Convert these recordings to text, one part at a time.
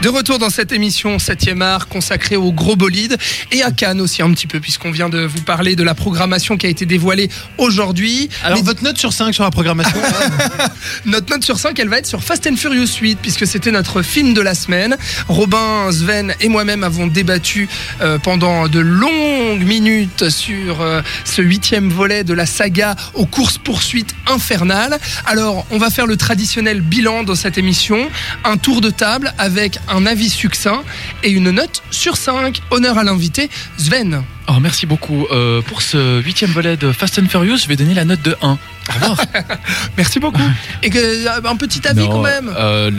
De retour dans cette émission 7e art consacrée au gros bolide et à Cannes aussi un petit peu puisqu'on vient de vous parler de la programmation qui a été dévoilée aujourd'hui. Alors Mais votre note sur 5 sur la programmation notre note sur 5 elle va être sur Fast and Furious 8 puisque c'était notre film de la semaine. Robin, Sven et moi-même avons débattu euh, pendant de longues minutes sur euh, ce huitième volet de la saga aux courses poursuites infernales. Alors on va faire le traditionnel bilan dans cette émission, un tour de table avec un avis succinct et une note sur 5. Honneur à l'invité Sven. Oh, merci beaucoup. Euh, pour ce huitième volet de Fast and Furious, je vais donner la note de 1. Au revoir. Merci beaucoup. Et que, euh, un petit avis Non, quand même. euh,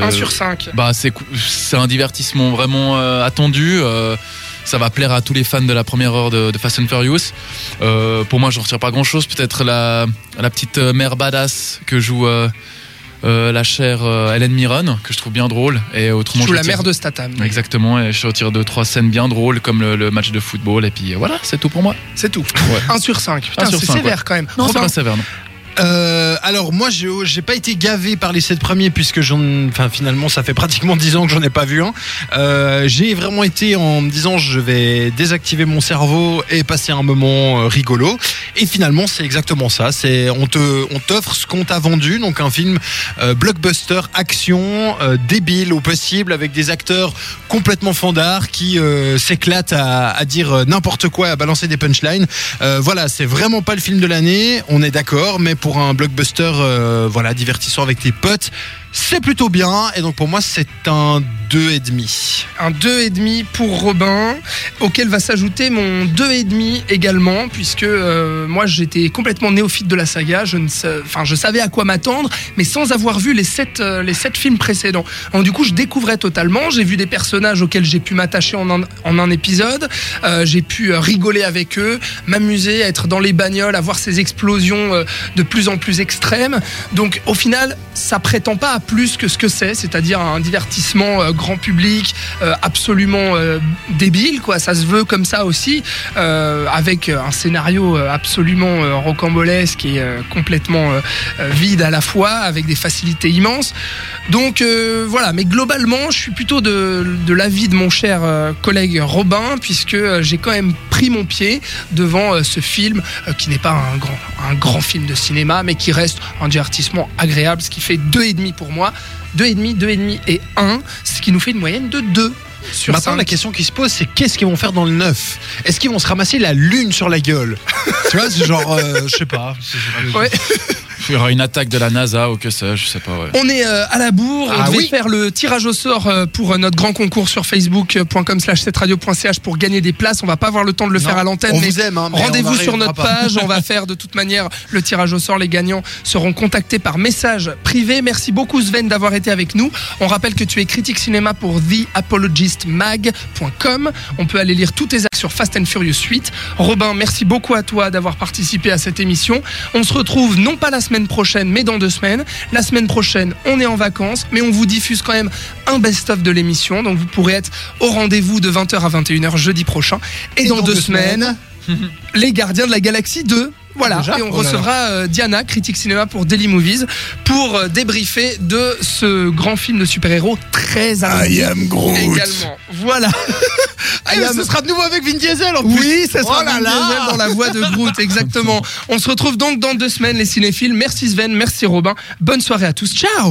le... 1 sur 5. Bah, c'est un divertissement vraiment euh, attendu. euh, ça va plaire à tous les fans de la première heure de, de Fast and Furious. Euh, pour moi, j'en retire pas grand chose. Peut-être la, la petite euh, mère badass que joue euh, euh, la chère euh, Helen Mirren, que je trouve bien drôle. Et autrement, Joue je la retire- mère de Statham. Exactement, et je retire deux trois scènes bien drôles comme le, le match de football et puis euh, voilà, c'est tout pour moi. C'est tout. Ouais. 1 sur 5. Putain, Un sur c'est sévère ouais. quand même. Non, c'est pas sévère. non. Euh, alors moi j'ai pas été gavé par les 7 premiers puisque j'en enfin finalement ça fait pratiquement 10 ans que j'en ai pas vu un. Euh, j'ai vraiment été en me disant je vais désactiver mon cerveau et passer un moment rigolo et finalement c'est exactement ça, c'est on te on t'offre ce qu'on t'a vendu. Donc un film euh, blockbuster action euh, débile au possible avec des acteurs complètement fandards qui euh, s'éclatent à, à dire euh, n'importe quoi à balancer des punchlines. Voilà, c'est vraiment pas le film de l'année, on est d'accord, mais pour un blockbuster, voilà, divertissant avec tes potes, c'est plutôt bien. Et donc pour moi, c'est un deux et demi. un 2,5 pour Robin, auquel va s'ajouter mon 2,5 également, puisque euh, moi j'étais complètement néophyte de la saga, je, ne sa- enfin, je savais à quoi m'attendre, mais sans avoir vu les 7, les sept films précédents. Du coup, je découvrais totalement, j'ai vu des personnages auxquels j'ai pu m'attacher en un, en un épisode, euh, j'ai pu euh, rigoler avec eux, m'amuser, être dans les bagnoles, avoir ces explosions euh, de plus en plus extrêmes. Donc au final, ça prétend pas à plus que ce que c'est, c'est-à-dire un divertissement euh, grand public euh, absolument euh, débile, quoi. Ça se veut comme ça aussi, avec un scénario absolument rocambolesque et complètement vide à la fois, avec des facilités immenses. Donc voilà, mais globalement, je suis plutôt de, l'avis de mon cher collègue Robin, puisque j'ai quand même pris mon pied devant ce film qui n'est pas un grand, un grand film de cinéma, mais qui reste un divertissement agréable, ce qui fait deux et demi pour moi, deux et demi, deux et demi et 1, ce qui nous fait une moyenne de 2 sur Maintenant, 5. la question qui se pose, c'est qu'est-ce qu'ils vont faire dans le neuf? Est-ce qu'ils vont se ramasser la lune sur la gueule? Tu vois, c'est genre, euh, je sais pas. Aura une attaque de la NASA ou que sais-je, je sais pas. Ouais. On est euh, à la bourre, on Ah devait oui. faire le tirage au sort euh, pour euh, notre grand concours sur facebook.com slash setradio.ch pour gagner des places. On va pas avoir le temps de le Non, faire à l'antenne, on mais vous aime, hein, mais on rendez-vous sur notre page. On va faire de toute manière le tirage au sort. Les gagnants seront contactés par message privé. Merci beaucoup Sven d'avoir été avec nous. On rappelle que tu es critique cinéma pour theapologistmag.com. On peut aller lire tous tes actes sur Fast and Furious 8. Robin, merci beaucoup à toi d'avoir participé à cette émission. On se retrouve non pas la semaine prochaine, mais dans deux semaines. La semaine prochaine, on est en vacances, mais on vous diffuse quand même un best-of de l'émission. Donc vous pourrez être au rendez-vous de 20h à 21h jeudi prochain. Et, dans, deux, semaines, les Gardiens de la Galaxie 2. Voilà, Déjà et on Oh recevra euh, Diana, critique cinéma pour Daily Movies, pour euh, débriefer de ce grand film de super-héros très attendu am Groot. également. Voilà. I am- ce sera de nouveau avec Vin Diesel en plus. oui, ça sera Oh là Vin là. Diesel dans la voix de Groot, exactement. On se retrouve donc dans deux semaines, les cinéphiles. Merci Sven, merci Robin. Bonne soirée à tous. Ciao